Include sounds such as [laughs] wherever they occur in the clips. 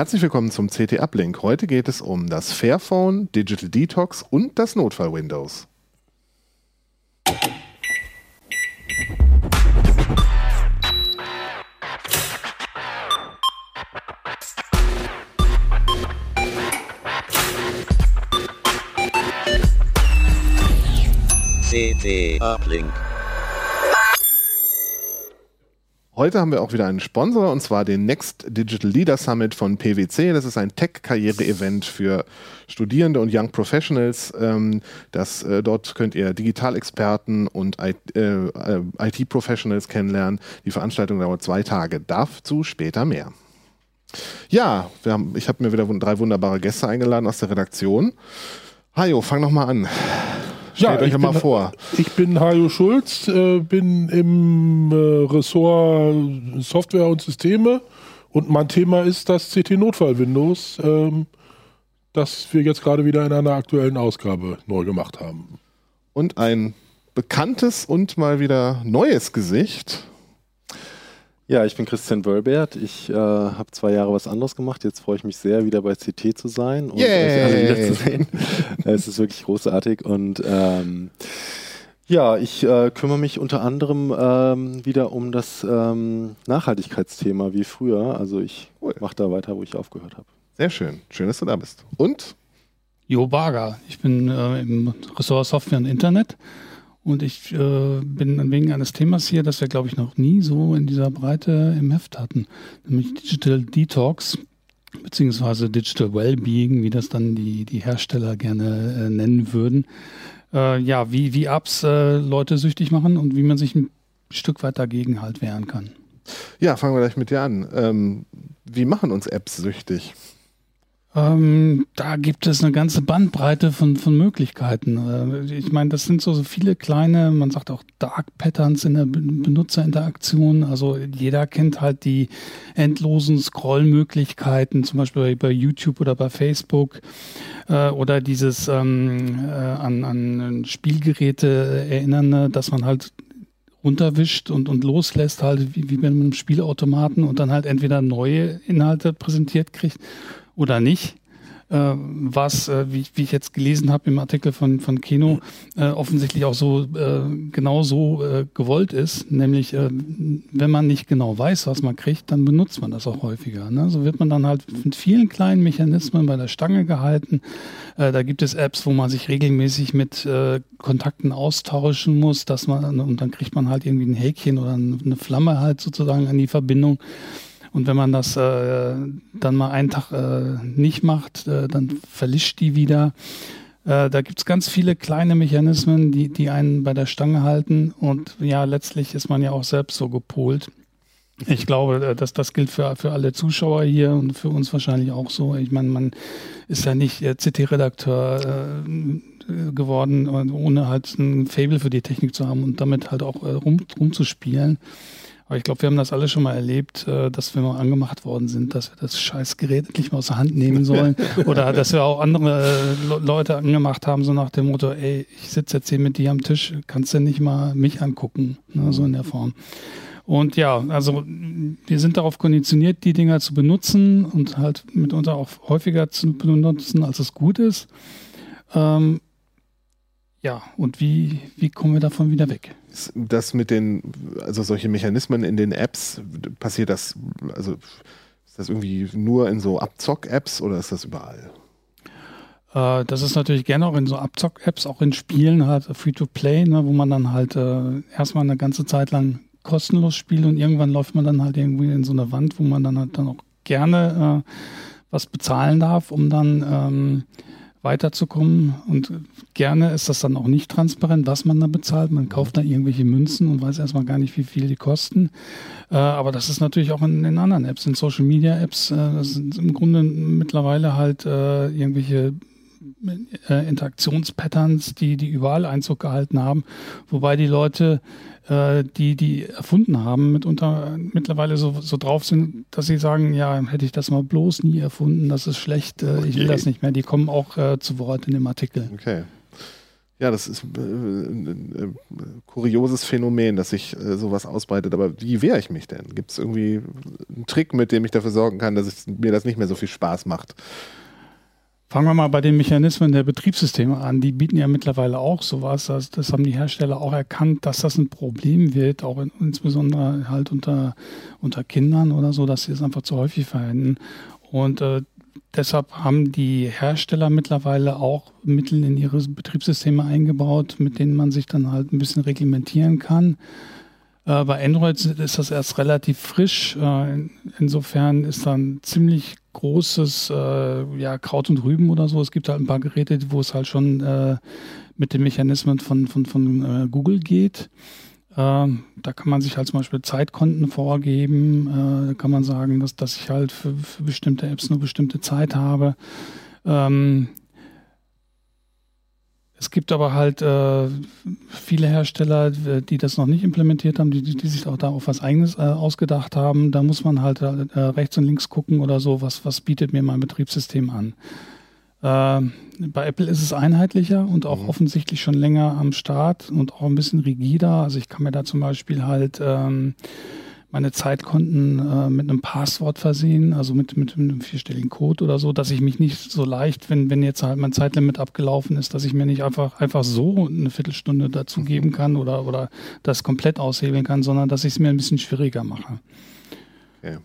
Herzlich willkommen zum CT Uplink. Heute geht es um das Fairphone, Digital Detox und das Notfall Windows. CT Uplink. Heute haben wir auch wieder einen Sponsor und zwar den Next Digital Leader Summit von PwC. Das ist ein Tech-Karriere-Event für Studierende und Young Professionals. Ähm, das, äh, dort könnt ihr Digitalexperten und IT-Professionals äh, kennenlernen. Die Veranstaltung dauert zwei Tage. Dazu später mehr. Ja, haben, ich habe mir wieder drei wunderbare Gäste eingeladen aus der Redaktion. Hajo, fang noch mal an. Stellt ja, euch mal vor. Ich bin Hajo Schulz, äh, bin im äh, Ressort Software und Systeme und mein Thema ist das CT-Notfall-Windows, ähm, das wir jetzt gerade wieder in einer aktuellen Ausgabe neu gemacht haben. Und ein bekanntes und mal wieder neues Gesicht. Ja, ich bin Christian Wölbert. Ich äh, habe zwei Jahre was anderes gemacht. Jetzt freue ich mich sehr, wieder bei CT zu sein und Yay. euch alle wiederzusehen. [laughs] es ist wirklich großartig und ähm, ja, ich äh, kümmere mich unter anderem ähm, wieder um das ähm, Nachhaltigkeitsthema wie früher. Also ich cool. mache da weiter, wo ich aufgehört habe. Sehr schön. Schön, dass du da bist. Und? Jo Barger. Ich bin äh, im Ressort Software und Internet und ich äh, bin wegen eines Themas hier, das wir, glaube ich, noch nie so in dieser Breite im Heft hatten, nämlich Digital Detox beziehungsweise Digital Wellbeing, wie das dann die, die Hersteller gerne äh, nennen würden. Äh, ja, wie, wie Apps äh, Leute süchtig machen und wie man sich ein Stück weit dagegen halt wehren kann. Ja, fangen wir gleich mit dir an. Ähm, wie machen uns Apps süchtig? Ähm, da gibt es eine ganze Bandbreite von, von Möglichkeiten. Äh, ich meine, das sind so, viele kleine, man sagt auch Dark Patterns in der Benutzerinteraktion. Also jeder kennt halt die endlosen Scrollmöglichkeiten, zum Beispiel bei, YouTube oder bei Facebook. Äh, oder dieses ähm, äh, an, an Spielgeräte erinnern, dass man halt runterwischt und, und loslässt, halt wie, wie bei einem Spielautomaten und dann halt entweder neue Inhalte präsentiert kriegt oder nicht. Äh, was, äh, wie, wie, ich jetzt gelesen habe im Artikel von, von Keno, äh, offensichtlich auch so äh, genau so äh, gewollt ist. Nämlich, äh, wenn man nicht genau weiß, was man kriegt, dann benutzt man das auch häufiger. Ne? So wird man dann halt mit vielen kleinen Mechanismen bei der Stange gehalten. da gibt es Apps, wo man sich regelmäßig mit Kontakten austauschen muss, dass man, und dann kriegt man halt irgendwie ein Häkchen oder eine Flamme halt sozusagen an die Verbindung. Und wenn man das äh, dann mal einen Tag äh, nicht macht, äh, dann verlischt die wieder. Äh, da gibt es ganz viele kleine Mechanismen, die, die einen bei der Stange halten. Und ja, letztlich ist man ja auch selbst so gepolt. Ich glaube, äh, dass das gilt für, für alle Zuschauer hier und für uns wahrscheinlich auch so. Ich meine, man ist ja nicht CT-Redakteur äh, geworden, ohne halt ein Fable für die Technik zu haben und damit halt auch rum, rumzuspielen. Aber ich glaube, wir haben das alle schon mal erlebt, äh, dass wir mal angemacht worden sind, dass wir das scheiß Gerät endlich mal aus der Hand nehmen sollen. [laughs] Oder dass wir auch andere äh, Leute angemacht haben, so nach dem Motto, ey, ich sitze jetzt hier mit dir am Tisch, kannst du nicht mal mich angucken? Ne, so in der Form. Und ja, also wir sind darauf konditioniert, die Dinger zu benutzen und halt mitunter auch häufiger zu benutzen, als es gut ist. Ähm, ja, und wie, wie kommen wir davon wieder weg? Das mit den, also solche Mechanismen in den Apps, passiert das, also ist das irgendwie nur in so Abzock-Apps oder ist das überall? Äh, das ist natürlich gerne auch in so Abzock-Apps, auch in Spielen halt Free-to-Play, ne, wo man dann halt äh, erstmal eine ganze Zeit lang kostenlos spielt und irgendwann läuft man dann halt irgendwie in so eine Wand, wo man dann halt dann auch gerne äh, was bezahlen darf, um dann ähm, weiterzukommen. Und gerne ist das dann auch nicht transparent, was man da bezahlt. Man kauft da irgendwelche Münzen und weiß erstmal gar nicht, wie viel die kosten. Äh, aber das ist natürlich auch in, in anderen Apps, in Social Media Apps. Äh, das sind im Grunde mittlerweile halt äh, irgendwelche äh, Interaktionspatterns, die, die überall Einzug gehalten haben, wobei die Leute äh, die die erfunden haben, mitunter mittlerweile so, so drauf sind, dass sie sagen, ja, hätte ich das mal bloß nie erfunden, das ist schlecht, äh, okay. ich will das nicht mehr. Die kommen auch äh, zu Wort in dem Artikel. Okay. Ja, das ist äh, ein kurioses Phänomen, dass sich sowas ausbreitet. Aber wie wehre ich mich denn? Gibt es irgendwie einen Trick, mit dem ich dafür sorgen kann, dass es, mir das nicht mehr so viel Spaß macht? Fangen wir mal bei den Mechanismen der Betriebssysteme an. Die bieten ja mittlerweile auch sowas. Das, das haben die Hersteller auch erkannt, dass das ein Problem wird, auch in, insbesondere halt unter, unter Kindern oder so, dass sie es einfach zu häufig verwenden. Und äh, deshalb haben die Hersteller mittlerweile auch Mittel in ihre Betriebssysteme eingebaut, mit denen man sich dann halt ein bisschen reglementieren kann. Äh, bei Android ist das erst relativ frisch. Äh, insofern ist da ein ziemlich großes äh, ja, Kraut und Rüben oder so. Es gibt halt ein paar Geräte, wo es halt schon äh, mit den Mechanismen von, von, von äh, Google geht. Ähm, da kann man sich halt zum Beispiel Zeitkonten vorgeben. Äh, da kann man sagen, dass, dass ich halt für, für bestimmte Apps nur bestimmte Zeit habe. Ähm, es gibt aber halt äh, viele Hersteller, die das noch nicht implementiert haben, die, die sich auch da auf was Eigenes äh, ausgedacht haben. Da muss man halt äh, rechts und links gucken oder so, was, was bietet mir mein Betriebssystem an. Äh, bei Apple ist es einheitlicher und auch mhm. offensichtlich schon länger am Start und auch ein bisschen rigider. Also ich kann mir da zum Beispiel halt ähm, meine Zeitkonten äh, mit einem Passwort versehen, also mit, mit einem vierstelligen Code oder so, dass ich mich nicht so leicht, wenn, wenn jetzt halt mein Zeitlimit abgelaufen ist, dass ich mir nicht einfach, einfach so eine Viertelstunde dazugeben kann oder, oder das komplett aushebeln kann, sondern dass ich es mir ein bisschen schwieriger mache. Okay.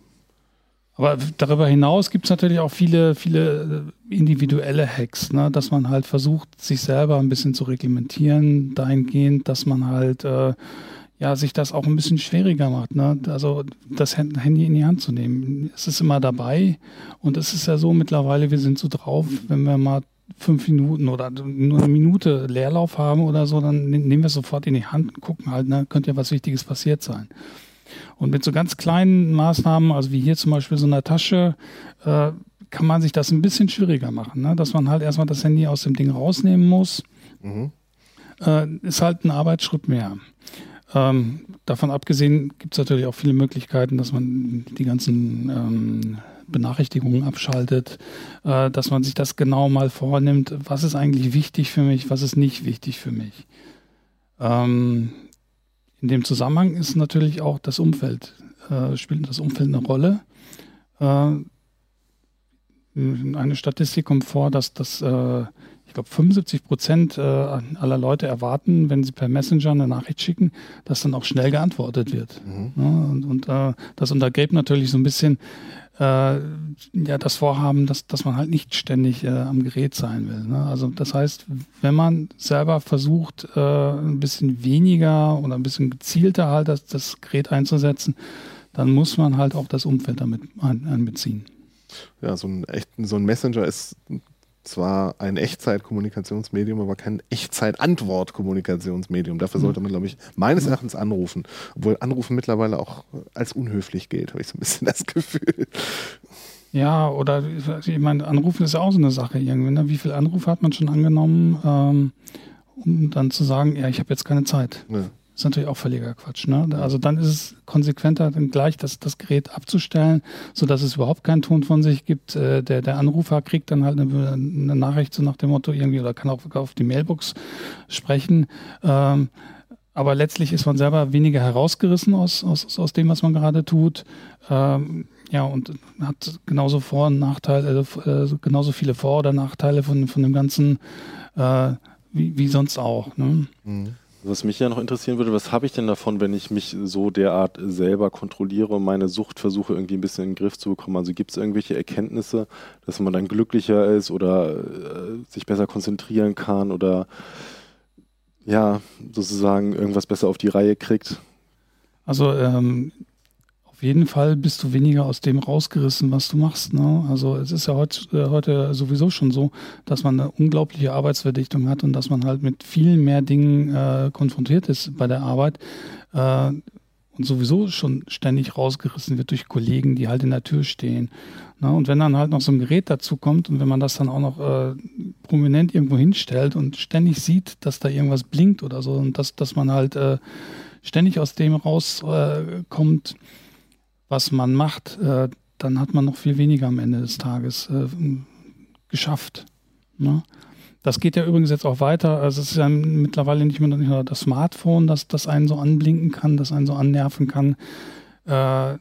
Aber darüber hinaus gibt es natürlich auch viele, viele äh, individuelle Hacks, ne? dass man halt versucht, sich selber ein bisschen zu reglementieren, dahingehend, dass man halt äh, ja, sich das auch ein bisschen schwieriger macht. Ne? Also das Handy in die Hand zu nehmen. Es ist immer dabei und es ist ja so mittlerweile, wir sind so drauf, wenn wir mal fünf Minuten oder nur eine Minute Leerlauf haben oder so, dann ne-, nehmen wir es sofort in die Hand und gucken halt, ne, könnte ja was Wichtiges passiert sein. Und mit so ganz kleinen Maßnahmen, also wie hier zum Beispiel so einer Tasche, äh, kann man sich das ein bisschen schwieriger machen. Ne? Dass man halt erstmal das Handy aus dem Ding rausnehmen muss, mhm. äh, ist halt ein Arbeitsschritt mehr. Ähm, davon abgesehen gibt es natürlich auch viele Möglichkeiten, dass man die ganzen ähm, Benachrichtigungen abschaltet, äh, dass man sich das genau mal vornimmt, was ist eigentlich wichtig für mich, was ist nicht wichtig für mich. Ähm, in dem Zusammenhang ist natürlich auch das Umfeld, äh, spielt das Umfeld eine Rolle. Äh, eine Statistik kommt vor, dass das, äh, ich glaube, 75 Prozent äh, aller Leute erwarten, wenn sie per Messenger eine Nachricht schicken, dass dann auch schnell geantwortet wird. Mhm. Ja, und, und äh, das untergräbt natürlich so ein bisschen äh, ja, das Vorhaben, dass, dass man halt nicht ständig äh, am Gerät sein will. Ne? Also das heißt, wenn man selber versucht, äh, ein bisschen weniger oder ein bisschen gezielter halt das, das Gerät einzusetzen, dann muss man halt auch das Umfeld damit einbeziehen. Ja, so ein, echt, so ein Messenger ist zwar ein Echtzeitkommunikationsmedium, aber kein Echtzeit-Antwort-Kommunikationsmedium. Dafür sollte man, glaube ich, meines Erachtens anrufen. Obwohl Anrufen mittlerweile auch als unhöflich gilt, habe ich so ein bisschen [laughs] das Gefühl. Ja, oder ich meine, Anrufen ist ja auch so eine Sache irgendwie. Ne? Wie viel Anrufe hat man schon angenommen, ähm, um dann zu sagen, ja, ich habe jetzt keine Zeit. Ja. Das ist natürlich auch völliger Quatsch. Ne? Also dann ist es konsequenter, dann gleich das, das Gerät abzustellen, sodass es überhaupt keinen Ton von sich gibt. Äh, der, der Anrufer kriegt dann halt eine, eine Nachricht so nach dem Motto irgendwie oder kann auch auf die Mailbox sprechen. Ähm, aber letztlich ist man selber weniger herausgerissen aus, aus, aus dem, was man gerade tut. Ähm, ja, und hat genauso Vor- und Nachteile, äh, genauso viele Vor- oder Nachteile von, von dem Ganzen äh, wie, wie sonst auch. Ne? Mhm. Was mich ja noch interessieren würde, was habe ich denn davon, wenn ich mich so derart selber kontrolliere und meine Sucht versuche irgendwie ein bisschen in den Griff zu bekommen? Also gibt es irgendwelche Erkenntnisse, dass man dann glücklicher ist oder äh, sich besser konzentrieren kann oder ja, sozusagen irgendwas besser auf die Reihe kriegt? Also ähm, jeden Fall bist du weniger aus dem rausgerissen, was du machst. Ne? Also es ist ja heut, äh, heute sowieso schon so, dass man eine unglaubliche Arbeitsverdichtung hat und dass man halt mit viel mehr Dingen äh, konfrontiert ist bei der Arbeit. Äh, und sowieso schon ständig rausgerissen wird durch Kollegen, die halt in der Tür stehen. Ne? und wenn dann halt noch so ein Gerät dazu kommt und wenn man das dann auch noch äh, prominent irgendwo hinstellt und ständig sieht, dass da irgendwas blinkt oder so und dass, dass man halt äh, ständig aus dem rauskommt, äh, was man macht, äh, dann hat man noch viel weniger am Ende des Tages äh, geschafft. Ne? Das geht ja übrigens jetzt auch weiter. Also es ist ja mittlerweile nicht mehr nur das Smartphone, das, das einen so anblinken kann, das einen so annerven kann. Äh,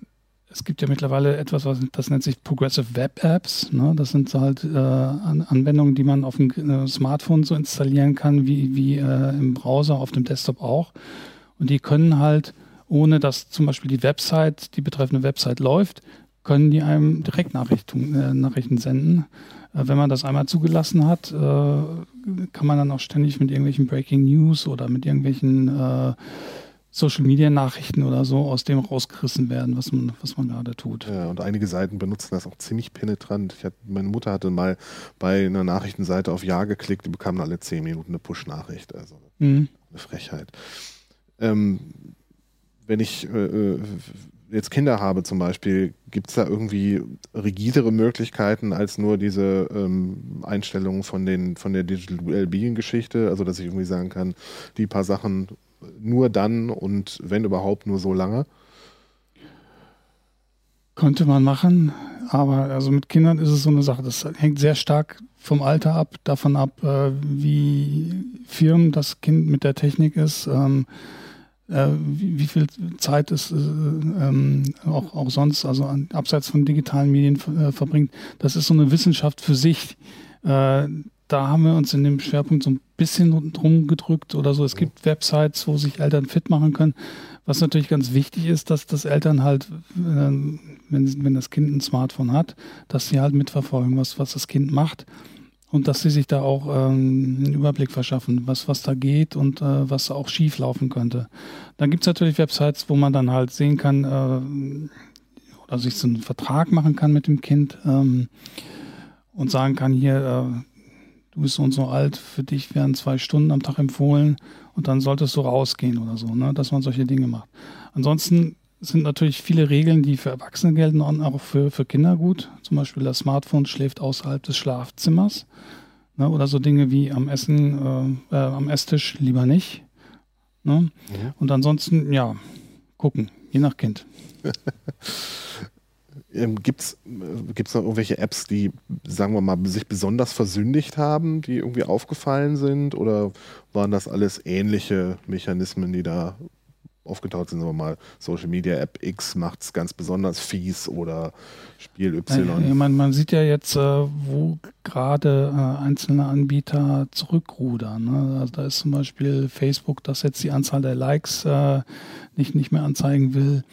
es gibt ja mittlerweile etwas, was das nennt sich Progressive Web Apps. Ne? Das sind halt äh, Anwendungen, die man auf dem äh, Smartphone so installieren kann, wie, wie äh, im Browser, auf dem Desktop auch. Und die können halt, ohne dass zum Beispiel die Website, die betreffende Website läuft, können die einem direkt Nachrichten, äh, Nachrichten senden. Äh, wenn man das einmal zugelassen hat, äh, kann man dann auch ständig mit irgendwelchen Breaking News oder mit irgendwelchen äh, Social Media Nachrichten oder so aus dem rausgerissen werden, was man, was man gerade tut. Ja, und einige Seiten benutzen das auch ziemlich penetrant. Hatte, meine Mutter hatte mal bei einer Nachrichtenseite auf Ja geklickt, die bekamen alle zehn Minuten eine Push-Nachricht. Also mhm. eine Frechheit. Ähm, wenn ich äh, jetzt Kinder habe zum Beispiel, gibt es da irgendwie rigidere Möglichkeiten als nur diese ähm, Einstellungen von, den, von der Digital Wellbeing-Geschichte? Also, dass ich irgendwie sagen kann, die paar Sachen nur dann und wenn überhaupt nur so lange? Könnte man machen, aber also mit Kindern ist es so eine Sache, das hängt sehr stark vom Alter ab, davon ab, äh, wie firm das Kind mit der Technik ist. Ähm, äh, wie, wie, viel Zeit es äh, ähm, auch, auch sonst, also an, abseits von digitalen Medien äh, verbringt. Das ist so eine Wissenschaft für sich. Äh, da haben wir uns in dem Schwerpunkt so ein bisschen drum gedrückt oder so. Es gibt Websites, wo sich Eltern fit machen können. Was natürlich ganz wichtig ist, dass das Eltern halt, ähm, wenn, wenn das Kind ein Smartphone hat, dass sie halt mitverfolgen, was, was das Kind macht und dass sie sich da auch ähm, einen Überblick verschaffen, was, was da geht und äh, was auch schief laufen könnte. Dann gibt es natürlich Websites, wo man dann halt sehen kann äh, oder sich so einen Vertrag machen kann mit dem Kind ähm, und sagen kann, hier, äh, du bist so und so alt, für dich werden zwei Stunden am Tag empfohlen und dann solltest du rausgehen oder so, ne? dass man solche Dinge macht. Ansonsten sind natürlich viele Regeln, die für Erwachsene gelten und auch für, für Kinder gut. Zum Beispiel das Smartphone schläft außerhalb des Schlafzimmers. Ne? Oder so Dinge wie am Essen, äh, äh, am Esstisch lieber nicht. Ne? Ja. Und ansonsten, ja, gucken, je nach Kind. [laughs] ähm, Gibt es noch irgendwelche Apps, die, sagen wir mal, sich besonders versündigt haben, die irgendwie aufgefallen sind? Oder waren das alles ähnliche Mechanismen, die da aufgetaucht sind, sagen wir mal, Social Media App X macht es ganz besonders fies oder Spiel Y. Ja, man, man, sieht ja jetzt, äh, wo gerade äh, einzelne Anbieter zurückrudern. Ne? Also da ist zum Beispiel Facebook, das jetzt die Anzahl der Likes äh, nicht, nicht mehr anzeigen will.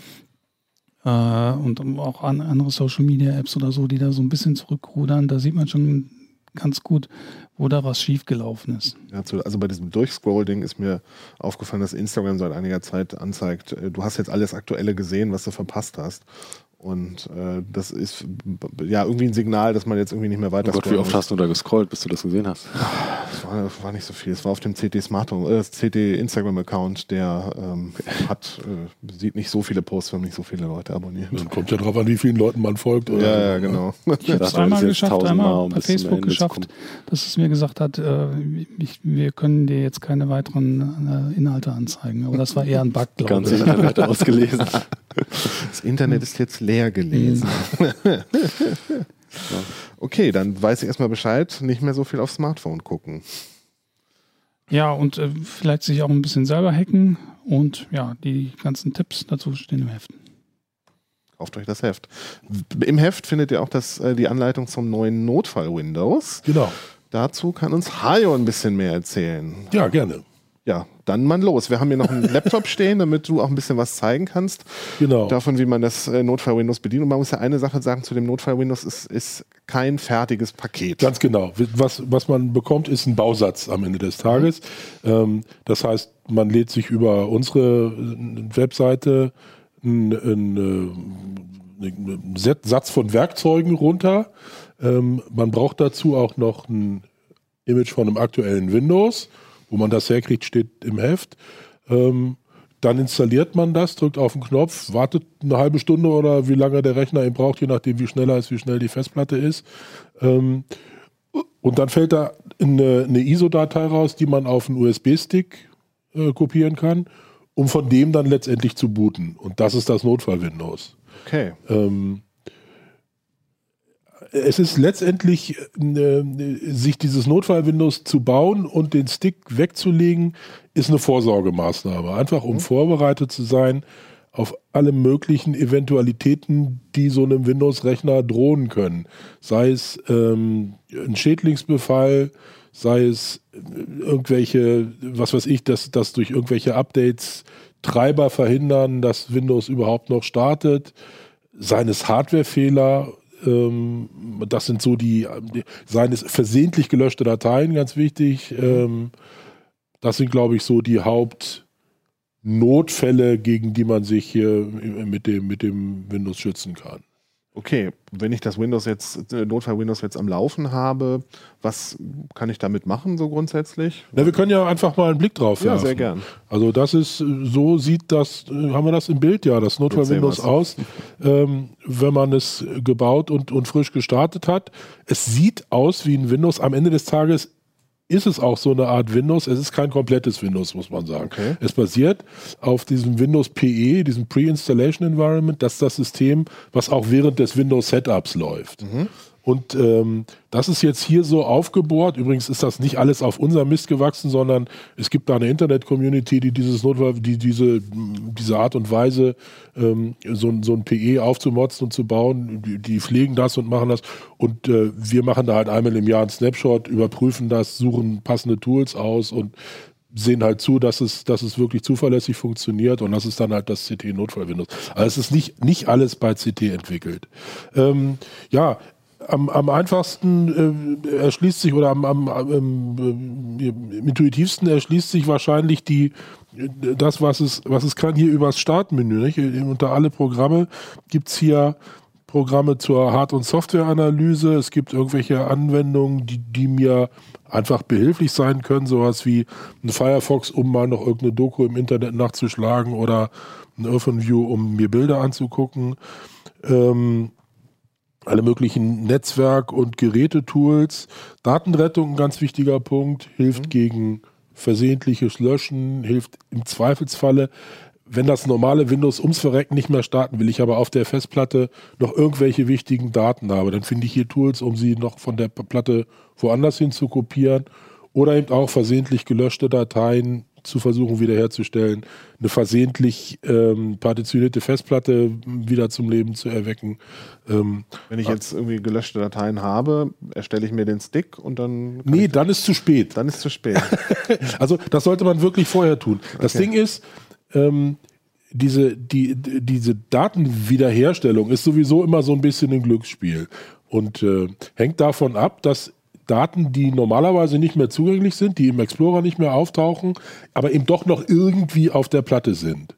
Äh, und auch an, andere Social Media Apps oder so, die da so ein bisschen zurückrudern. Da sieht man schon ganz gut, da was schiefgelaufen ist. Also bei diesem Durchscroll-Ding ist mir aufgefallen, dass Instagram seit einiger Zeit anzeigt, äh, du hast jetzt alles Aktuelle gesehen, was du verpasst hast. Und äh, das ist ja irgendwie ein Signal, dass man jetzt irgendwie nicht mehr weiter oh Gott, wie oft hast du da gescrollt, bis du das gesehen hast? Das war, das war nicht so viel. Es war auf dem CT Smart, äh, CT Instagram Account, der ähm, hat, äh, sieht nicht so viele Posts, wenn nicht so viele Leute abonnieren. Dann kommt ja drauf an, wie vielen Leuten man folgt. Oder? Ja, ja, genau. [laughs] Ich habe es einmal geschafft, einmal bei Facebook geschafft, dass es mir gesagt hat, äh, ich, wir können dir jetzt keine weiteren äh, Inhalte anzeigen. Aber das war eher ein Bug, glaube ich. Ganz Internet ausgelesen. [laughs] Das Internet ist jetzt leer gelesen. okay, dann weiß ich erstmal Bescheid, nicht mehr so viel aufs Smartphone gucken. Ja, und äh, vielleicht sich auch ein bisschen selber hacken und ja, die ganzen Tipps dazu stehen im Heft. Kauft euch das Heft. Im Heft findet ihr auch das, äh, die Anleitung zum neuen Notfall-Windows. Genau. Dazu kann uns Hajo ein bisschen mehr erzählen. Ja, gerne ja, dann mal los. Wir haben hier noch einen [laughs] Laptop stehen, damit du auch ein bisschen was zeigen kannst. Genau. Davon, wie man das äh, Notfall-Windows bedient. Und man muss ja eine Sache sagen zu dem Notfall-Windows, es ist kein fertiges Paket. Ganz genau. Was, was man bekommt, ist ein Bausatz am Ende des Tages. Ähm, das heißt, man lädt sich über unsere äh, Webseite einen, einen, einen Satz von Werkzeugen runter. Ähm, man braucht dazu auch noch ein Image von einem aktuellen Windows wo man das herkriegt, steht im Heft. Ähm, dann installiert man das, drückt auf den Knopf, wartet eine halbe Stunde oder wie lange der Rechner ihn braucht, je nachdem, wie schnell er ist, wie schnell die Festplatte ist. Ähm, und dann fällt da eine, eine ISO-Datei raus, die man auf einen USB-Stick äh, kopieren kann, um von dem dann letztendlich zu booten. Und das ist das Notfall-Windows. Okay. Ähm, es ist letztendlich, äh, sich dieses Notfall-Windows zu bauen und den Stick wegzulegen, ist eine Vorsorgemaßnahme. Einfach um mhm. vorbereitet zu sein auf alle möglichen Eventualitäten, die so einem Windows-Rechner drohen können. Sei es ähm, ein Schädlingsbefall, sei es irgendwelche, was weiß ich, dass, dass durch irgendwelche Updates Treiber verhindern, dass Windows überhaupt noch startet, seines Hardwarefehler, ähm, das sind so die, die, seines versehentlich gelöschte Dateien, ganz wichtig. Ähm, das sind, glaube ich, so die Hauptnotfälle, gegen die man sich hier mit dem, mit dem Windows schützen kann. Okay, wenn ich das Windows jetzt, äh, Notfall Windows jetzt am Laufen habe, was kann ich damit machen, so grundsätzlich? Na, wir können ja einfach mal einen Blick drauf werfen. Ja, sehr gern. Also das ist, so sieht das, äh, haben wir das im Bild ja, das Notfall Windows aus, ähm, wenn man es gebaut und, und frisch gestartet hat. Es sieht aus wie ein Windows. Am Ende des Tages ist es auch so eine Art Windows. Es ist kein komplettes Windows, muss man sagen. Okay. Es basiert auf diesem Windows PE, diesem Pre-Installation Environment. Das ist das System, was auch während des Windows Setups läuft. Mhm. Und ähm, das ist jetzt hier so aufgebohrt. Übrigens ist das nicht alles auf unser Mist gewachsen, sondern es gibt da eine Internet-Community, die dieses Notfall, die diese, diese Art und Weise, ähm, so, so ein PE aufzumotzen und zu bauen, die, die pflegen das und machen das. Und äh, wir machen da halt einmal im Jahr einen Snapshot, überprüfen das, suchen passende Tools aus und sehen halt zu, dass es, dass es wirklich zuverlässig funktioniert und das ist dann halt das CT-Notfall-Windows. Also es ist nicht, nicht alles bei CT entwickelt. Ähm, ja, am, am einfachsten äh, erschließt sich oder am, am, am äh, intuitivsten erschließt sich wahrscheinlich die das, was es, was es kann, hier übers Startmenü. Nicht? Unter alle Programme gibt es hier Programme zur Hard- und Softwareanalyse. Es gibt irgendwelche Anwendungen, die, die mir einfach behilflich sein können, sowas wie ein Firefox, um mal noch irgendeine Doku im Internet nachzuschlagen oder ein OpenView, um mir Bilder anzugucken. Ähm, alle möglichen Netzwerk- und Gerätetools. Datenrettung, ein ganz wichtiger Punkt, hilft mhm. gegen versehentliches Löschen, hilft im Zweifelsfalle, wenn das normale Windows ums Verrecken nicht mehr starten will, ich aber auf der Festplatte noch irgendwelche wichtigen Daten habe, dann finde ich hier Tools, um sie noch von der Platte woanders hin zu kopieren oder eben auch versehentlich gelöschte Dateien zu versuchen wiederherzustellen, eine versehentlich ähm, partitionierte Festplatte wieder zum Leben zu erwecken. Ähm, Wenn ich jetzt irgendwie gelöschte Dateien habe, erstelle ich mir den Stick und dann. Nee, dann ist zu spät. Dann ist zu spät. [laughs] also das sollte man wirklich vorher tun. Das okay. Ding ist, ähm, diese, die, diese Datenwiederherstellung ist sowieso immer so ein bisschen ein Glücksspiel und äh, hängt davon ab, dass Daten, die normalerweise nicht mehr zugänglich sind, die im Explorer nicht mehr auftauchen, aber eben doch noch irgendwie auf der Platte sind.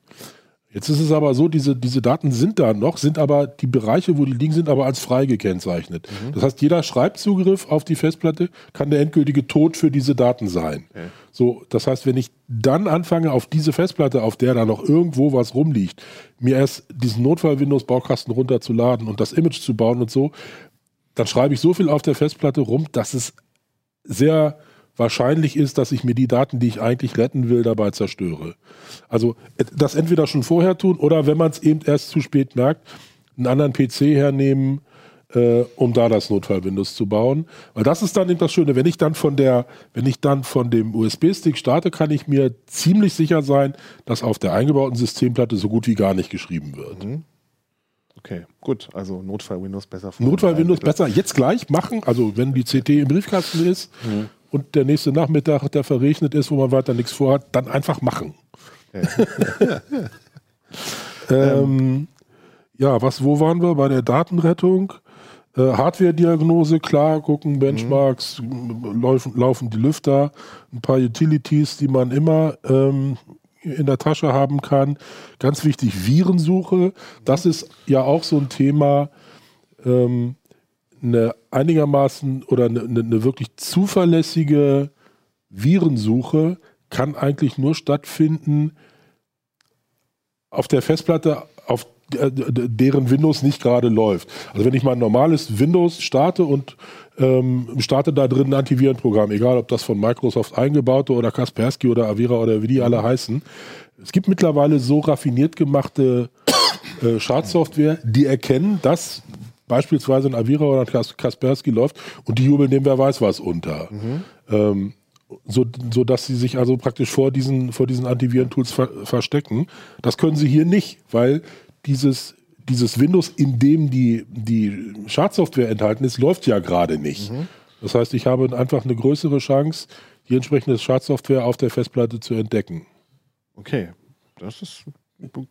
Jetzt ist es aber so, diese, diese Daten sind da noch, sind aber die Bereiche, wo die liegen, sind aber als frei gekennzeichnet. Mhm. Das heißt, jeder Schreibzugriff auf die Festplatte kann der endgültige Tod für diese Daten sein. Okay. So, das heißt, wenn ich dann anfange, auf diese Festplatte, auf der da noch irgendwo was rumliegt, mir erst diesen Notfall-Windows-Baukasten runterzuladen und das Image zu bauen und so, dann schreibe ich so viel auf der Festplatte rum, dass es sehr wahrscheinlich ist, dass ich mir die Daten, die ich eigentlich retten will, dabei zerstöre. Also das entweder schon vorher tun oder wenn man es eben erst zu spät merkt, einen anderen PC hernehmen, äh, um da das Notfall-Windows zu bauen. Weil das ist dann eben das Schöne, wenn ich dann von der, wenn ich dann von dem USB-Stick starte, kann ich mir ziemlich sicher sein, dass auf der eingebauten Systemplatte so gut wie gar nicht geschrieben wird. Mhm. Okay, gut. Also Notfall Windows besser. Notfall Windows besser jetzt gleich machen. Also wenn die CT im Briefkasten ist mhm. und der nächste Nachmittag, der verregnet ist, wo man weiter nichts vorhat, dann einfach machen. Okay. [laughs] ähm, ja, was, wo waren wir bei der Datenrettung? Äh, Hardware-Diagnose, klar, gucken, Benchmarks, mhm. laufen, laufen die Lüfter, ein paar Utilities, die man immer ähm, in der Tasche haben kann. Ganz wichtig, Virensuche. Das ist ja auch so ein Thema, ähm, eine einigermaßen oder eine, eine wirklich zuverlässige Virensuche kann eigentlich nur stattfinden auf der Festplatte, auf deren Windows nicht gerade läuft. Also wenn ich mal ein normales Windows starte und ähm, starte da drin ein Antivirenprogramm, egal ob das von Microsoft eingebaute oder Kaspersky oder Avira oder wie die alle heißen. Es gibt mittlerweile so raffiniert gemachte äh, Schadsoftware, die erkennen, dass beispielsweise ein Avira oder ein Kaspersky läuft und die jubeln dem wer weiß was unter. Mhm. Ähm, so, so dass sie sich also praktisch vor diesen, vor diesen Antiviren-Tools ver verstecken. Das können sie hier nicht, weil dieses, dieses Windows, in dem die, die Schadsoftware enthalten ist, läuft ja gerade nicht. Mhm. Das heißt, ich habe einfach eine größere Chance, die entsprechende Schadsoftware auf der Festplatte zu entdecken. Okay, das ist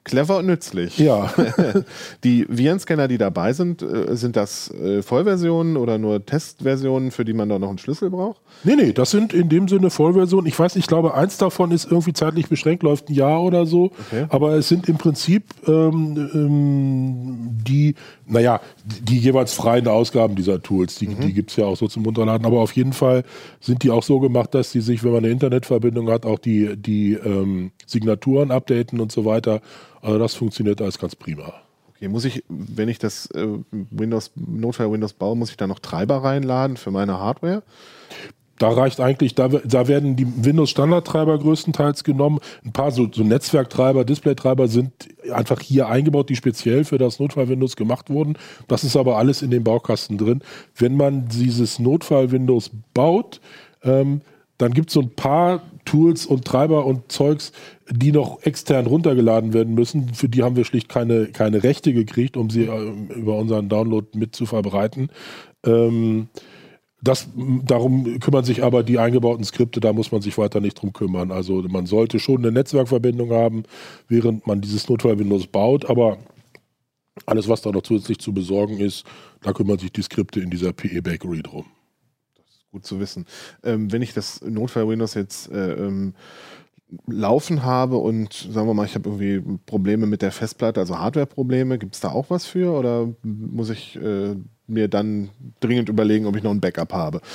Clever und nützlich. Ja. [laughs] die Virenscanner, die dabei sind, äh, sind das äh, Vollversionen oder nur Testversionen, für die man da noch einen Schlüssel braucht? Nee, nee, das sind in dem Sinne Vollversionen. Ich weiß, ich glaube, eins davon ist irgendwie zeitlich beschränkt, läuft ein Jahr oder so. Okay. Aber es sind im Prinzip ähm, ähm, die, naja, die, die jeweils freien Ausgaben dieser Tools. Die, mhm. die gibt es ja auch so zum Runterladen. Aber auf jeden Fall sind die auch so gemacht, dass die sich, wenn man eine Internetverbindung hat, auch die, die ähm, Signaturen updaten und so weiter. Also das funktioniert alles ganz prima. Okay, muss ich, wenn ich das äh, Windows, Notfall Windows baue, muss ich da noch Treiber reinladen für meine Hardware? Da reicht eigentlich, da, da werden die Windows-Standardtreiber größtenteils genommen. Ein paar so, so Netzwerktreiber, Displaytreiber sind einfach hier eingebaut, die speziell für das Notfall-Windows gemacht wurden. Das ist aber alles in dem Baukasten drin. Wenn man dieses Notfall-Windows baut, ähm, dann gibt es so ein paar Tools und Treiber und Zeugs, die noch extern runtergeladen werden müssen. Für die haben wir schlicht keine, keine Rechte gekriegt, um sie äh, über unseren Download mit zu verbreiten. Ähm, das, darum kümmern sich aber die eingebauten Skripte, da muss man sich weiter nicht drum kümmern. Also man sollte schon eine Netzwerkverbindung haben, während man dieses Notfall-Windows baut, aber alles, was da noch zusätzlich zu besorgen ist, da kümmern sich die Skripte in dieser PE Bakery drum gut zu wissen. Ähm, wenn ich das Notfall-Windows jetzt äh, ähm, laufen habe und sagen wir mal, ich habe irgendwie Probleme mit der Festplatte, also Hardware-Probleme, gibt es da auch was für oder muss ich äh, mir dann dringend überlegen, ob ich noch ein Backup habe? [coughs]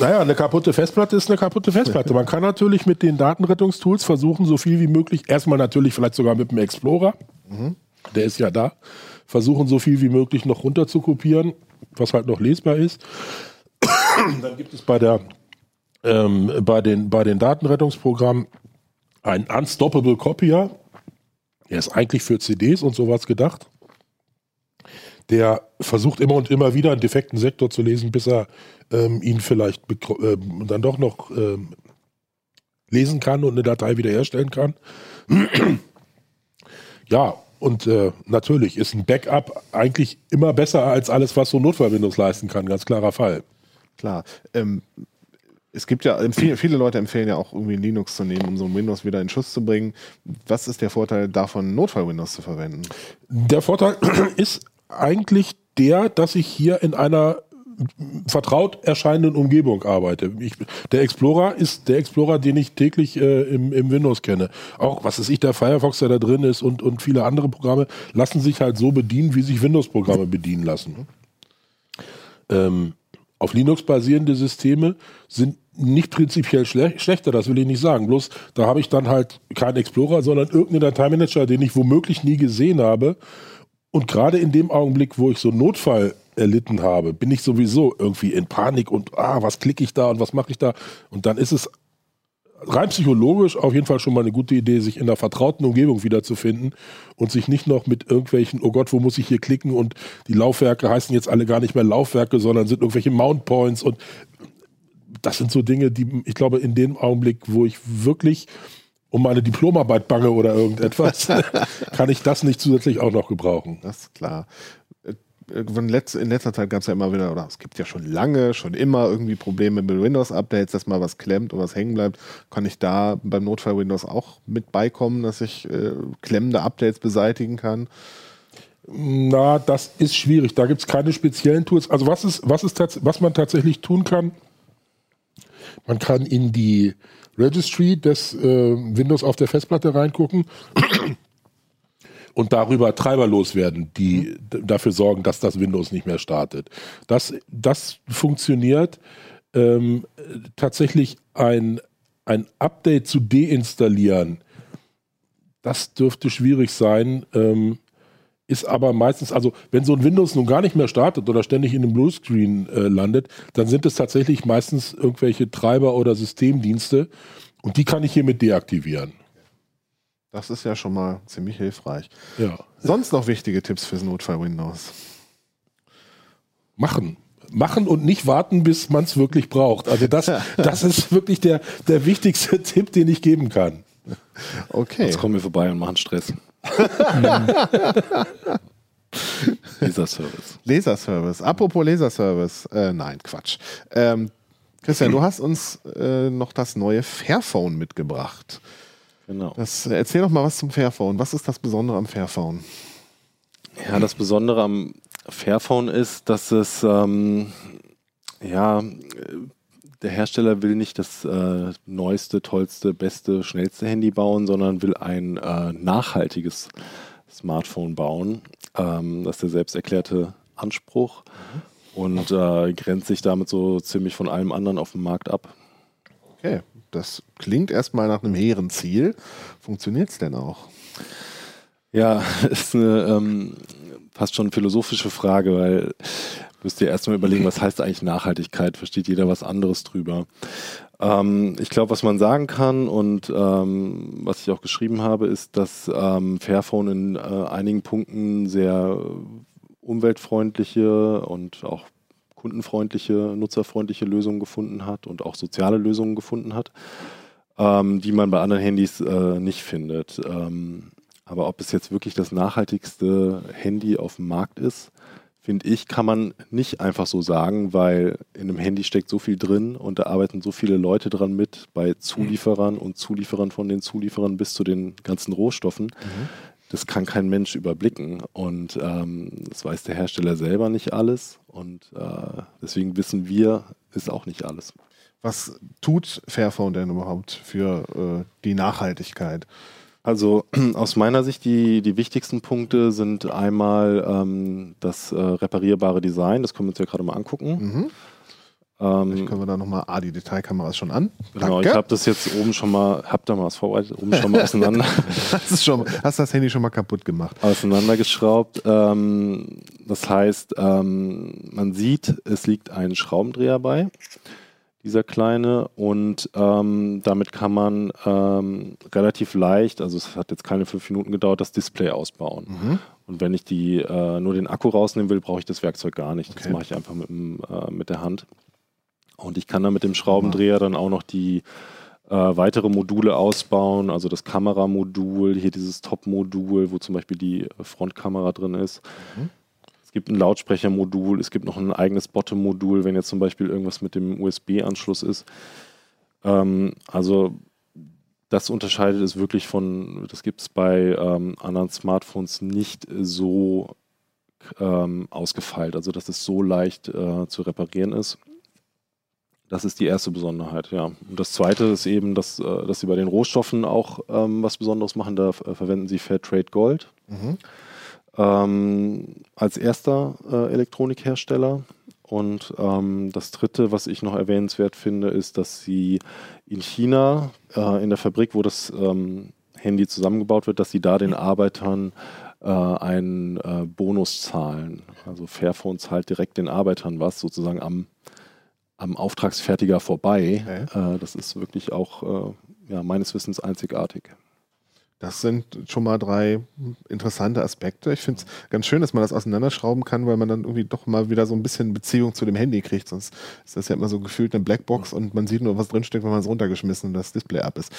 Naja, eine kaputte Festplatte ist eine kaputte Festplatte. Man kann natürlich mit den Datenrettungstools versuchen, so viel wie möglich, erstmal natürlich vielleicht sogar mit dem Explorer, mhm. der ist ja da, versuchen so viel wie möglich noch runter zu kopieren, was halt noch lesbar ist. [coughs] Dann gibt es bei, der, ähm, bei, den, bei den Datenrettungsprogrammen einen Unstoppable Copier. Der ist eigentlich für CDs und sowas gedacht. Der versucht immer und immer wieder einen defekten Sektor zu lesen, bis er ähm, ihn vielleicht äh, dann doch noch ähm, lesen kann und eine Datei wiederherstellen kann. [coughs] ja, und äh, natürlich ist ein Backup eigentlich immer besser als alles, was so Notfall-Windows leisten kann. Ganz klarer Fall. Klar. Ähm, es gibt ja, viele, viele Leute empfehlen ja auch irgendwie Linux zu nehmen, um so ein Windows wieder in Schuss zu bringen. Was ist der Vorteil davon, Notfall-Windows zu verwenden? Der Vorteil [clears throat] ist eigentlich der, dass ich hier in einer vertraut erscheinenden Umgebung arbeite. Ich, der Explorer ist der Explorer, den ich täglich äh, im, im, Windows kenne. Auch, was ist ich, der Firefox, der da drin ist und, und viele andere Programme lassen sich halt so bedienen, wie sich Windows-Programme bedienen lassen. Ähm, auf Linux basierende Systeme sind nicht prinzipiell schle schlechter, das will ich nicht sagen. Bloß da habe ich dann halt keinen Explorer, sondern irgendeinen Dateimanager, den ich womöglich nie gesehen habe. Und gerade in dem Augenblick, wo ich so einen Notfall erlitten habe, bin ich sowieso irgendwie in Panik und ah, was klicke ich da und was mache ich da? Und dann ist es rein psychologisch auf jeden Fall schon mal eine gute Idee, sich in einer vertrauten Umgebung wiederzufinden und sich nicht noch mit irgendwelchen, oh Gott, wo muss ich hier klicken und die Laufwerke heißen jetzt alle gar nicht mehr Laufwerke, sondern sind irgendwelche Mount Points und das sind so Dinge, die ich glaube, in dem Augenblick, wo ich wirklich um meine Diplomarbeit bange oder irgendetwas, [laughs] kann ich das nicht zusätzlich auch noch gebrauchen. Das ist klar in letzter Zeit gab es ja immer wieder, oder es gibt ja schon lange, schon immer irgendwie Probleme mit Windows-Updates, dass mal was klemmt oder was hängen bleibt. Kann ich da beim Notfall Windows auch mit beikommen, dass ich äh, klemmende Updates beseitigen kann? Na, das ist schwierig. Da gibt es keine speziellen Tools. Also was ist, was ist was man tatsächlich tun kann? Man kann in die Registry des äh, Windows auf der Festplatte reingucken und darüber Treiber loswerden, die mhm. dafür sorgen, dass das Windows nicht mehr startet. Das, das funktioniert ähm, tatsächlich ein, ein Update zu deinstallieren. Das dürfte schwierig sein. Ähm, ist aber meistens, also wenn so ein Windows nun gar nicht mehr startet oder ständig in einem Bluescreen äh, landet, dann sind es tatsächlich meistens irgendwelche Treiber oder Systemdienste und die kann ich hiermit deaktivieren. Das ist ja schon mal ziemlich hilfreich. Ja. Sonst noch wichtige Tipps fürs Notfall-Windows? machen. Machen und nicht warten, bis man es wirklich braucht. Also das, [laughs] das ist wirklich der, der wichtigste [laughs] Tipp, den ich geben kann. Okay. Jetzt kommen wir vorbei und machen Stress. [laughs] Leserservice. Leserservice. Apropos Leserservice. Äh, nein, Quatsch. Ähm, Christian, du hast uns äh, noch das neue Fairphone mitgebracht. Genau. Das, äh, erzähl doch mal was zum Fairphone. Was ist das Besondere am Fairphone? Ja, das Besondere am Fairphone ist, dass es ähm, ja der Hersteller will nicht das äh, neueste, tollste, beste, schnellste Handy bauen, sondern will ein äh, nachhaltiges Smartphone bauen. Ähm, das ist der selbst erklärte Anspruch mhm. und äh, grenzt sich damit so ziemlich von allem anderen auf dem Markt ab. Okay, das klingt erstmal nach einem hehren Ziel. Funktioniert es denn auch? Ja, [laughs] ist eine ähm, fast schon philosophische Frage, weil müsst ihr erstmal überlegen, was heißt eigentlich Nachhaltigkeit? Versteht jeder was anderes drüber? Ähm, ich glaube, was man sagen kann und ähm, was ich auch geschrieben habe, ist, dass ähm, Fairphone in äh, einigen Punkten sehr umweltfreundliche und auch kundenfreundliche, nutzerfreundliche Lösungen gefunden hat und auch soziale Lösungen gefunden hat, ähm, die man bei anderen Handys äh, nicht findet. Ähm, aber ob es jetzt wirklich das nachhaltigste Handy auf dem Markt ist, finde ich, kann man nicht einfach so sagen, weil in einem Handy steckt so viel drin und da arbeiten so viele Leute dran mit, bei Zulieferern und Zulieferern von den Zulieferern bis zu den ganzen Rohstoffen. Mhm. Das kann kein Mensch überblicken und ähm, das weiß der Hersteller selber nicht alles und äh, deswegen wissen wir, ist auch nicht alles. Was tut Fairphone denn überhaupt für äh, die Nachhaltigkeit? Also [clears throat] aus meiner Sicht die, die wichtigsten Punkte sind einmal ähm, das äh, reparierbare Design, das können wir uns ja gerade mal angucken. Mhm. Ähm, Vielleicht können wir da nochmal, ah, die Detailkamera ist schon an. Genau, Danke. ich habe das jetzt oben schon mal, hab da mal was vorbereitet, oben schon mal [laughs] auseinander. hast, schon, hast das Handy schon mal kaputt gemacht? Auseinandergeschraubt. Ähm, das heißt, ähm, man sieht, es liegt ein Schraubendreher bei dieser kleine. Und ähm, damit kann man ähm, relativ leicht, also es hat jetzt keine fünf Minuten gedauert, das Display ausbauen. Mhm. Und wenn ich die äh, nur den Akku rausnehmen will, brauche ich das Werkzeug gar nicht. Okay. Das mache ich einfach mit, äh, mit der Hand. Und ich kann dann mit dem Schraubendreher dann auch noch die äh, weitere Module ausbauen, also das Kameramodul, hier dieses Top-Modul, wo zum Beispiel die Frontkamera drin ist. Mhm. Es gibt ein Lautsprechermodul, es gibt noch ein eigenes Bottom-Modul, wenn jetzt zum Beispiel irgendwas mit dem USB-Anschluss ist. Ähm, also das unterscheidet es wirklich von, das gibt es bei ähm, anderen Smartphones nicht so ähm, ausgefeilt, also dass es so leicht äh, zu reparieren ist. Das ist die erste Besonderheit, ja. Und das zweite ist eben, dass, äh, dass sie bei den Rohstoffen auch ähm, was Besonderes machen. Da äh, verwenden sie Fairtrade Gold. Mhm ähm, als erster äh, Elektronikhersteller. Und ähm, das Dritte, was ich noch erwähnenswert finde, ist, dass sie in China, äh, in der Fabrik, wo das ähm, Handy zusammengebaut wird, dass sie da den Arbeitern äh, einen äh, Bonus zahlen. Also Fairphone zahlt direkt den Arbeitern was, sozusagen am, am Auftragsfertiger vorbei. Okay. Äh, das ist wirklich auch äh, ja, meines Wissens einzigartig. Das sind schon mal drei interessante Aspekte. Ich finde es ganz schön, dass man das auseinanderschrauben kann, weil man dann irgendwie doch mal wieder so ein bisschen Beziehung zu dem Handy kriegt. Sonst ist das ja immer so gefühlt eine Blackbox und man sieht nur, was drinsteckt, wenn man es runtergeschmissen und das Display ab ist.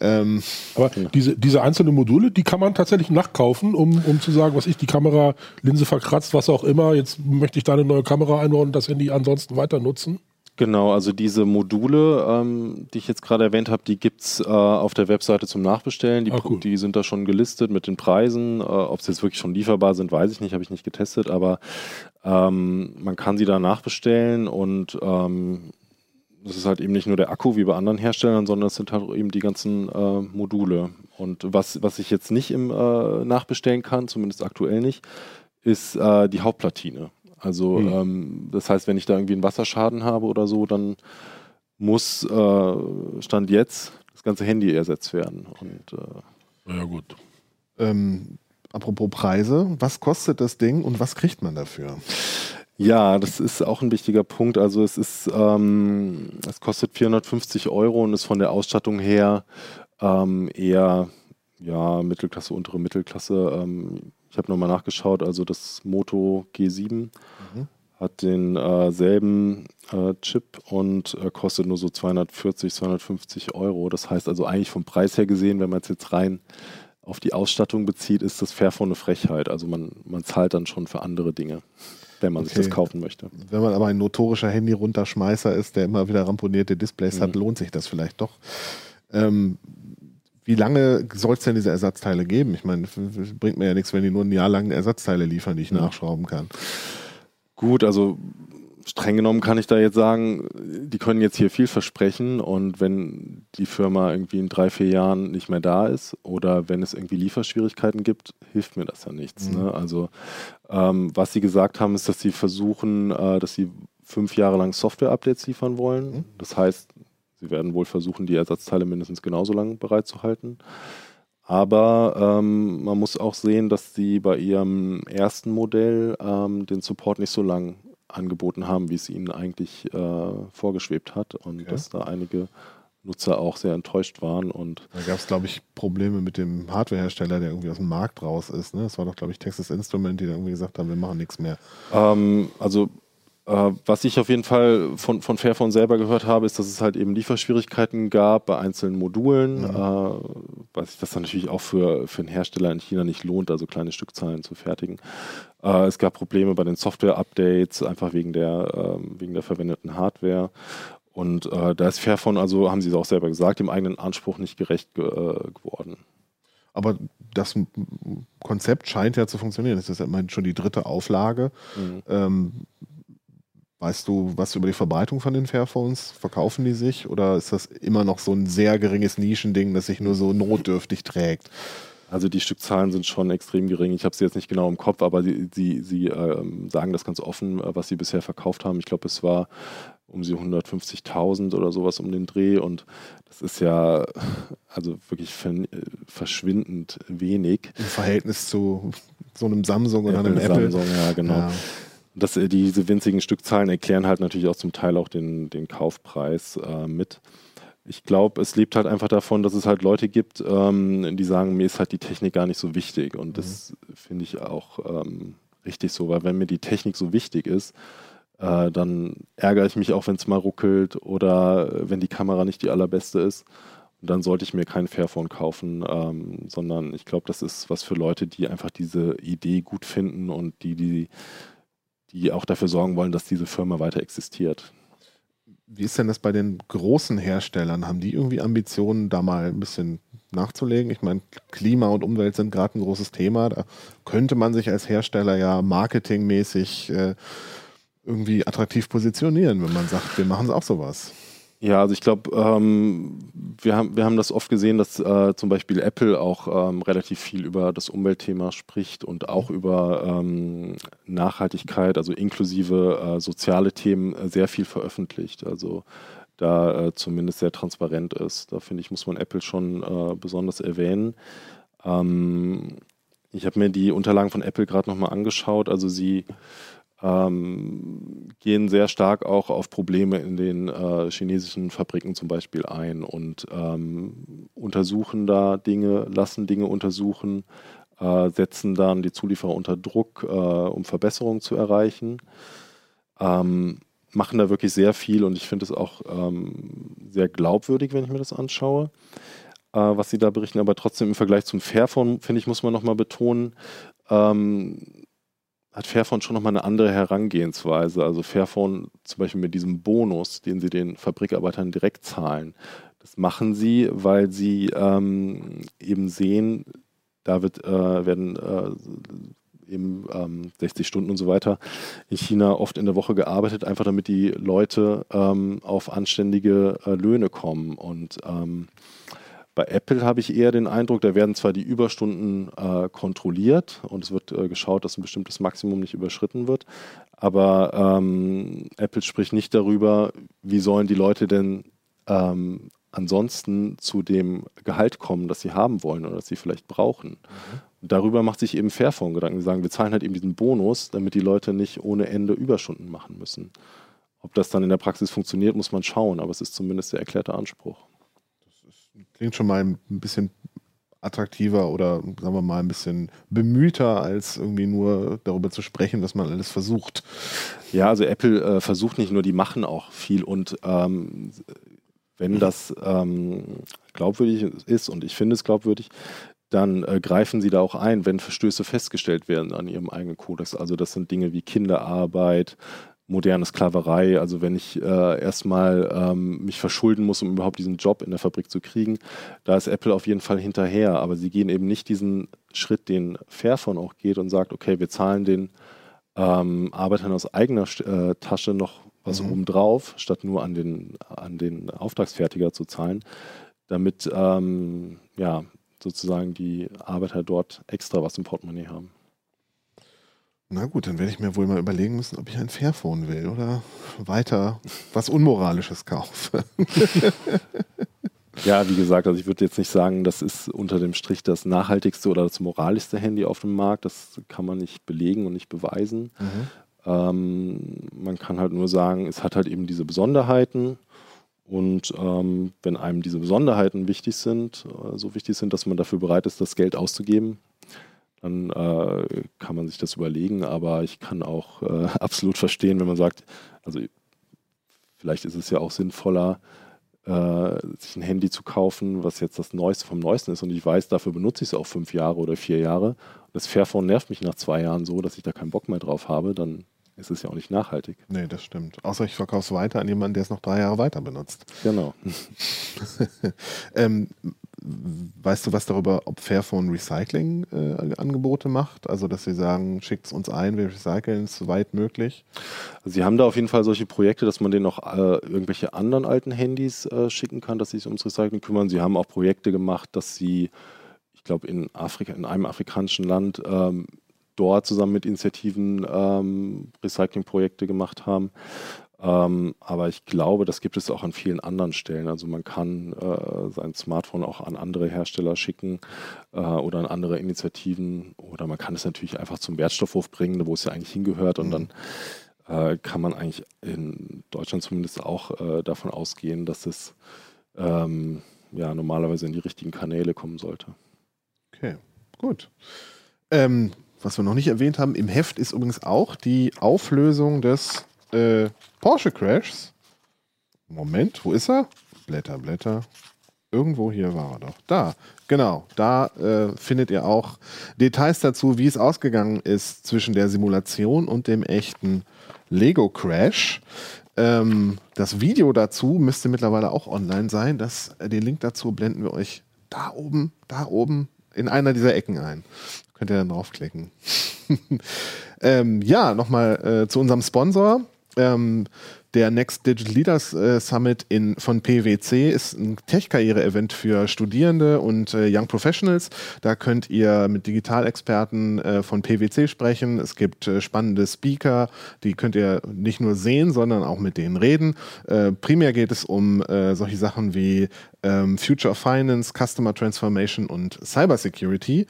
Ähm Aber diese, diese einzelnen Module, die kann man tatsächlich nachkaufen, um, um zu sagen, was ich, die Kamera, Linse verkratzt, was auch immer. Jetzt möchte ich da eine neue Kamera einbauen und das Handy ansonsten weiter nutzen. Genau, also diese Module, ähm, die ich jetzt gerade erwähnt habe, die gibt es äh, auf der Webseite zum Nachbestellen. Die, ah, cool. die, sind da schon gelistet mit den Preisen. Äh, Ob sie jetzt wirklich schon lieferbar sind, weiß ich nicht, habe ich nicht getestet, aber ähm, man kann sie da nachbestellen und ähm, das ist halt eben nicht nur der Akku wie bei anderen Herstellern, sondern es sind halt eben die ganzen äh, Module. Und was, was ich jetzt nicht im äh, Nachbestellen kann, zumindest aktuell nicht, ist äh, die Hauptplatine. Also mhm. ähm, das heißt, wenn ich da irgendwie einen Wasserschaden habe oder so, dann muss äh, Stand jetzt das ganze Handy ersetzt werden. Und, äh, ja gut. Ähm, apropos Preise, was kostet das Ding und was kriegt man dafür? Ja, das ist auch ein wichtiger Punkt. Also es ist, ähm, es kostet 450 Euro und ist von der Ausstattung her ähm, eher ja Mittelklasse, untere Mittelklasse. Ähm, ich habe nochmal nachgeschaut, also das Moto G7 mhm. hat denselben äh, äh, Chip und äh, kostet nur so 240, 250 Euro. Das heißt also eigentlich vom Preis her gesehen, wenn man es jetzt rein auf die Ausstattung bezieht, ist das Fairphone eine Frechheit. Also man, man zahlt dann schon für andere Dinge, wenn man okay. sich das kaufen möchte. Wenn man aber ein notorischer Handy-Runterschmeißer ist, der immer wieder ramponierte Displays mhm. hat, lohnt sich das vielleicht doch. Ähm, wie lange soll es denn diese Ersatzteile geben? Ich meine, bringt mir ja nichts, wenn die nur ein Jahr lang Ersatzteile liefern, die ich nachschrauben kann. Gut, also streng genommen kann ich da jetzt sagen, die können jetzt hier viel versprechen und wenn die Firma irgendwie in drei, vier Jahren nicht mehr da ist oder wenn es irgendwie Lieferschwierigkeiten gibt, hilft mir das ja nichts. Mhm. Ne? Also ähm, was sie gesagt haben, ist, dass sie versuchen, äh, dass sie fünf Jahre lang Software-Updates liefern wollen. Mhm. Das heißt, sie werden wohl versuchen, die Ersatzteile mindestens genauso lange bereitzuhalten. Aber ähm, man muss auch sehen, dass sie bei ihrem ersten Modell ähm, den Support nicht so lang angeboten haben, wie es ihnen eigentlich äh, vorgeschwebt hat. Und okay. dass da einige Nutzer auch sehr enttäuscht waren. Und da gab es, glaube ich, Probleme mit dem Hardwarehersteller, der irgendwie aus dem Markt raus ist. Ne? Das war doch, glaube ich, Texas Instrument, die dann irgendwie gesagt haben, wir machen nichts mehr. Ähm, also was ich auf jeden Fall von, von Fairphone selber gehört habe, ist, dass es halt eben Lieferschwierigkeiten gab bei einzelnen Modulen, mhm. äh, weil sich das dann natürlich auch für, für einen Hersteller in China nicht lohnt, also kleine Stückzahlen zu fertigen. Äh, es gab Probleme bei den Software-Updates, einfach wegen der, äh, wegen der verwendeten Hardware. Und äh, da ist Fairphone, also haben sie es auch selber gesagt, dem eigenen Anspruch nicht gerecht ge äh, geworden. Aber das Konzept scheint ja zu funktionieren. Das ist ja immerhin schon die dritte Auflage. Mhm. Ähm, Weißt du was über die Verbreitung von den Fairphones? Verkaufen die sich oder ist das immer noch so ein sehr geringes Nischending, das sich nur so notdürftig trägt? Also die Stückzahlen sind schon extrem gering. Ich habe sie jetzt nicht genau im Kopf, aber sie, sie, sie äh, sagen das ganz offen, äh, was sie bisher verkauft haben. Ich glaube, es war um sie 150.000 oder sowas um den Dreh und das ist ja also wirklich verschwindend wenig. Im Verhältnis zu so einem Samsung oder einem Apple. Samsung, ja, genau. Ja das, äh, diese winzigen Stückzahlen erklären halt natürlich auch zum Teil auch den, den Kaufpreis äh, mit. Ich glaube, es lebt halt einfach davon, dass es halt Leute gibt, ähm, die sagen, mir ist halt die Technik gar nicht so wichtig. Und mhm. das finde ich auch ähm, richtig so, weil wenn mir die Technik so wichtig ist, äh, dann ärgere ich mich auch, wenn es mal ruckelt oder wenn die Kamera nicht die allerbeste ist. Und dann sollte ich mir kein Fairphone kaufen, ähm, sondern ich glaube, das ist was für Leute, die einfach diese Idee gut finden und die, die die auch dafür sorgen wollen, dass diese Firma weiter existiert. Wie ist denn das bei den großen Herstellern? Haben die irgendwie Ambitionen, da mal ein bisschen nachzulegen? Ich meine, Klima und Umwelt sind gerade ein großes Thema. Da könnte man sich als Hersteller ja marketingmäßig äh, irgendwie attraktiv positionieren, wenn man sagt, wir machen auch sowas. Ja, also ich glaube, ähm, wir, haben, wir haben das oft gesehen, dass äh, zum Beispiel Apple auch ähm, relativ viel über das Umweltthema spricht und auch über ähm, Nachhaltigkeit, also inklusive äh, soziale Themen, äh, sehr viel veröffentlicht. Also da äh, zumindest sehr transparent ist. Da finde ich, muss man Apple schon äh, besonders erwähnen. Ähm, ich habe mir die Unterlagen von Apple gerade nochmal angeschaut. Also sie ähm, gehen sehr stark auch auf Probleme in den äh, chinesischen Fabriken zum Beispiel ein und ähm, untersuchen da Dinge, lassen Dinge untersuchen, äh, setzen dann die Zulieferer unter Druck, äh, um Verbesserungen zu erreichen. Ähm, machen da wirklich sehr viel und ich finde es auch ähm, sehr glaubwürdig, wenn ich mir das anschaue äh, was sie da berichten, aber trotzdem im Vergleich zum Fairphone, finde ich, muss man nochmal betonen, ähm, hat Fairphone schon nochmal eine andere Herangehensweise. Also Fairphone zum Beispiel mit diesem Bonus, den sie den Fabrikarbeitern direkt zahlen, das machen sie, weil sie ähm, eben sehen, da wird, äh, werden äh, eben ähm, 60 Stunden und so weiter in China oft in der Woche gearbeitet, einfach damit die Leute ähm, auf anständige äh, Löhne kommen. Und ähm, bei Apple habe ich eher den Eindruck, da werden zwar die Überstunden äh, kontrolliert und es wird äh, geschaut, dass ein bestimmtes Maximum nicht überschritten wird, aber ähm, Apple spricht nicht darüber, wie sollen die Leute denn ähm, ansonsten zu dem Gehalt kommen, das sie haben wollen oder das sie vielleicht brauchen. Mhm. Darüber macht sich eben Fairphone Gedanken. Sie sagen, wir zahlen halt eben diesen Bonus, damit die Leute nicht ohne Ende Überstunden machen müssen. Ob das dann in der Praxis funktioniert, muss man schauen, aber es ist zumindest der erklärte Anspruch klingt schon mal ein bisschen attraktiver oder sagen wir mal ein bisschen bemühter, als irgendwie nur darüber zu sprechen, was man alles versucht. Ja, also Apple äh, versucht nicht nur, die machen auch viel und ähm, wenn das ähm, glaubwürdig ist und ich finde es glaubwürdig, dann äh, greifen sie da auch ein, wenn Verstöße festgestellt werden an ihrem eigenen Kodex. Also das sind Dinge wie Kinderarbeit, moderne Sklaverei. Also wenn ich äh, erstmal ähm, mich verschulden muss, um überhaupt diesen Job in der Fabrik zu kriegen, da ist Apple auf jeden Fall hinterher. Aber sie gehen eben nicht diesen Schritt, den Fairphone auch geht und sagt, okay, wir zahlen den ähm, Arbeitern aus eigener äh, Tasche noch was mhm. obendrauf, statt nur an den, an den Auftragsfertiger zu zahlen, damit ähm, ja, sozusagen die Arbeiter dort extra was im Portemonnaie haben. Na gut, dann werde ich mir wohl mal überlegen müssen, ob ich ein Fairphone will oder weiter was Unmoralisches kaufe. ja, wie gesagt, also ich würde jetzt nicht sagen, das ist unter dem Strich das nachhaltigste oder das moralischste Handy auf dem Markt. Das kann man nicht belegen und nicht beweisen. Mhm. Ähm, man kann halt nur sagen, es hat halt eben diese Besonderheiten. Und ähm, wenn einem diese Besonderheiten wichtig sind, äh, so wichtig sind, dass man dafür bereit ist, das Geld auszugeben, dann äh, kann man sich das überlegen. Aber ich kann auch äh, [laughs] absolut verstehen, wenn man sagt, also vielleicht ist es ja auch sinnvoller, äh, sich ein Handy zu kaufen, was jetzt das Neueste vom Neuesten ist. Und ich weiß, dafür benutze ich es auch fünf Jahre oder vier Jahre. Das Fairphone nervt mich nach zwei Jahren so, dass ich da keinen Bock mehr drauf habe. Dann ist es ja auch nicht nachhaltig. Nee, das stimmt. Außer ich verkaufe es weiter an jemanden, der es noch drei Jahre weiter benutzt. Genau. [laughs] [laughs] ähm, weißt du was darüber, ob Fairphone Recycling-Angebote äh, macht? Also, dass sie sagen, schickt es uns ein, wir recyceln es so weit möglich? Sie haben da auf jeden Fall solche Projekte, dass man denen noch äh, irgendwelche anderen alten Handys äh, schicken kann, dass sie sich ums Recycling kümmern. Sie haben auch Projekte gemacht, dass sie, ich glaube, in Afrika, in einem afrikanischen Land ähm, dort zusammen mit Initiativen ähm, Recyclingprojekte gemacht haben. Ähm, aber ich glaube, das gibt es auch an vielen anderen Stellen. Also man kann äh, sein Smartphone auch an andere Hersteller schicken äh, oder an andere Initiativen oder man kann es natürlich einfach zum Wertstoffhof bringen, wo es ja eigentlich hingehört und mhm. dann äh, kann man eigentlich in Deutschland zumindest auch äh, davon ausgehen, dass es ähm, ja normalerweise in die richtigen Kanäle kommen sollte. Okay, gut. Ähm, was wir noch nicht erwähnt haben, im Heft ist übrigens auch die Auflösung des äh, Porsche Crashs. Moment, wo ist er? Blätter, Blätter. Irgendwo hier war er doch. Da, genau. Da äh, findet ihr auch Details dazu, wie es ausgegangen ist zwischen der Simulation und dem echten Lego Crash. Ähm, das Video dazu müsste mittlerweile auch online sein. Das, äh, den Link dazu blenden wir euch da oben, da oben in einer dieser Ecken ein. Könnt ihr dann draufklicken. [laughs] ähm, ja, nochmal äh, zu unserem Sponsor. Ähm, der Next Digital Leaders äh, Summit in, von PwC ist ein Tech-Karriere-Event für Studierende und äh, Young Professionals. Da könnt ihr mit Digitalexperten äh, von PwC sprechen. Es gibt äh, spannende Speaker, die könnt ihr nicht nur sehen, sondern auch mit denen reden. Äh, primär geht es um äh, solche Sachen wie ähm, Future of Finance, Customer Transformation und Cybersecurity.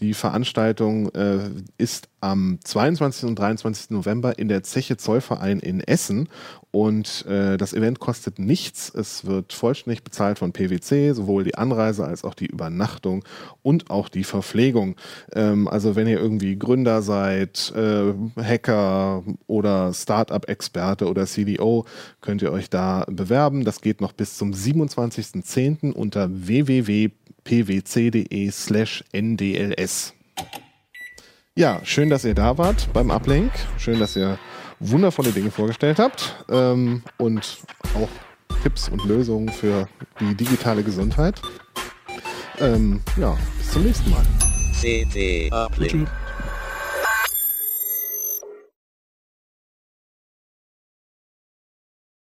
Die Veranstaltung äh, ist am 22. und 23. November in der Zeche Zollverein in Essen und äh, das Event kostet nichts. Es wird vollständig bezahlt von PwC, sowohl die Anreise als auch die Übernachtung und auch die Verpflegung. Ähm, also wenn ihr irgendwie Gründer seid, äh, Hacker oder Startup-Experte oder CDO, könnt ihr euch da bewerben. Das geht noch bis zum 27.10. unter www pwc.de slash ndls. Ja, schön, dass ihr da wart beim Uplink. Schön, dass ihr wundervolle Dinge vorgestellt habt ähm, und auch Tipps und Lösungen für die digitale Gesundheit. Ähm, ja, bis zum nächsten Mal. CT Uplink.